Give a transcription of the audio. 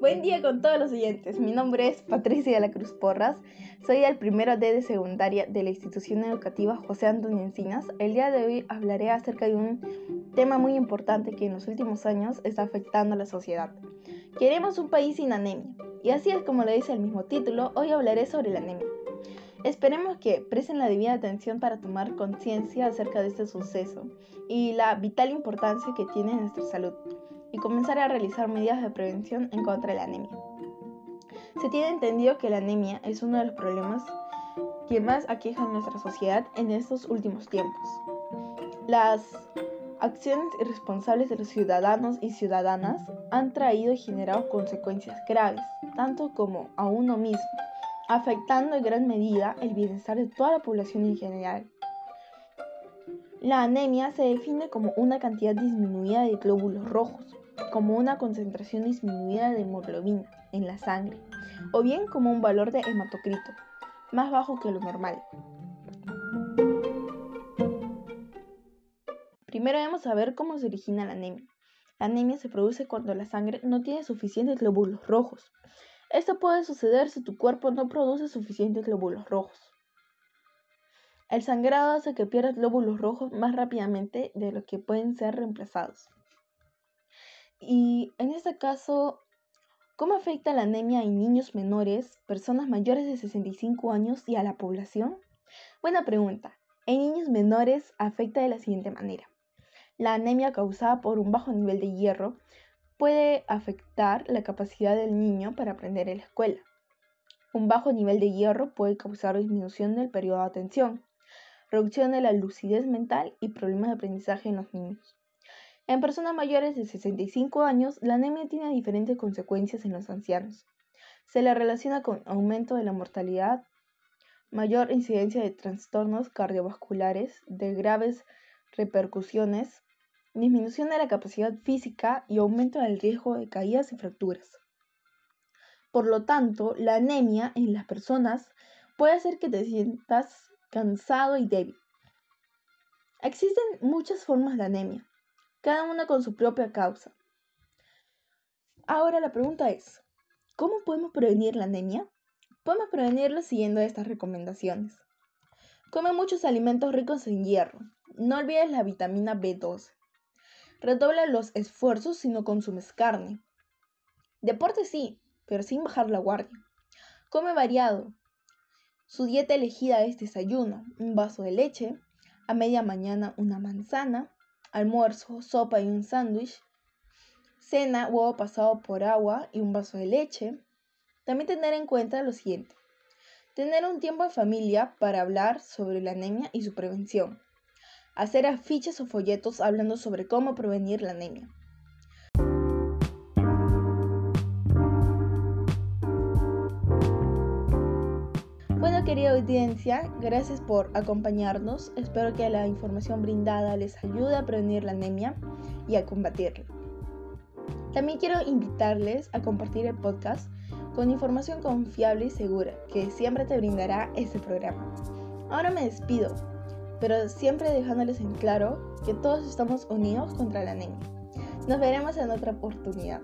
Buen día con todos los oyentes. Mi nombre es Patricia de la Cruz Porras. Soy el primero D de secundaria de la institución educativa José Antonio Encinas. El día de hoy hablaré acerca de un tema muy importante que en los últimos años está afectando a la sociedad. Queremos un país sin anemia. Y así es como le dice el mismo título, hoy hablaré sobre la anemia. Esperemos que presten la debida atención para tomar conciencia acerca de este suceso y la vital importancia que tiene en nuestra salud y comenzar a realizar medidas de prevención en contra de la anemia. Se tiene entendido que la anemia es uno de los problemas que más aquejan nuestra sociedad en estos últimos tiempos. Las acciones irresponsables de los ciudadanos y ciudadanas han traído y generado consecuencias graves, tanto como a uno mismo, afectando en gran medida el bienestar de toda la población en general. La anemia se define como una cantidad disminuida de glóbulos rojos, como una concentración disminuida de hemoglobina en la sangre, o bien como un valor de hematocrito, más bajo que lo normal. Primero debemos saber cómo se origina la anemia. La anemia se produce cuando la sangre no tiene suficientes glóbulos rojos. Esto puede suceder si tu cuerpo no produce suficientes glóbulos rojos. El sangrado hace que pierdas glóbulos rojos más rápidamente de lo que pueden ser reemplazados. Y en este caso, ¿cómo afecta la anemia en niños menores, personas mayores de 65 años y a la población? Buena pregunta. En niños menores afecta de la siguiente manera. La anemia causada por un bajo nivel de hierro puede afectar la capacidad del niño para aprender en la escuela. Un bajo nivel de hierro puede causar disminución del periodo de atención, reducción de la lucidez mental y problemas de aprendizaje en los niños. En personas mayores de 65 años, la anemia tiene diferentes consecuencias en los ancianos. Se le relaciona con aumento de la mortalidad, mayor incidencia de trastornos cardiovasculares, de graves repercusiones, disminución de la capacidad física y aumento del riesgo de caídas y fracturas. Por lo tanto, la anemia en las personas puede hacer que te sientas cansado y débil. Existen muchas formas de anemia cada una con su propia causa. Ahora la pregunta es, ¿cómo podemos prevenir la anemia? Podemos prevenirla siguiendo estas recomendaciones. Come muchos alimentos ricos en hierro. No olvides la vitamina B12. Redobla los esfuerzos si no consumes carne. Deporte sí, pero sin bajar la guardia. Come variado. Su dieta elegida es desayuno, un vaso de leche, a media mañana una manzana, almuerzo, sopa y un sándwich, cena, huevo pasado por agua y un vaso de leche. También tener en cuenta lo siguiente. Tener un tiempo de familia para hablar sobre la anemia y su prevención. Hacer afiches o folletos hablando sobre cómo prevenir la anemia. Querida audiencia, gracias por acompañarnos. Espero que la información brindada les ayude a prevenir la anemia y a combatirla. También quiero invitarles a compartir el podcast con información confiable y segura que siempre te brindará este programa. Ahora me despido, pero siempre dejándoles en claro que todos estamos unidos contra la anemia. Nos veremos en otra oportunidad.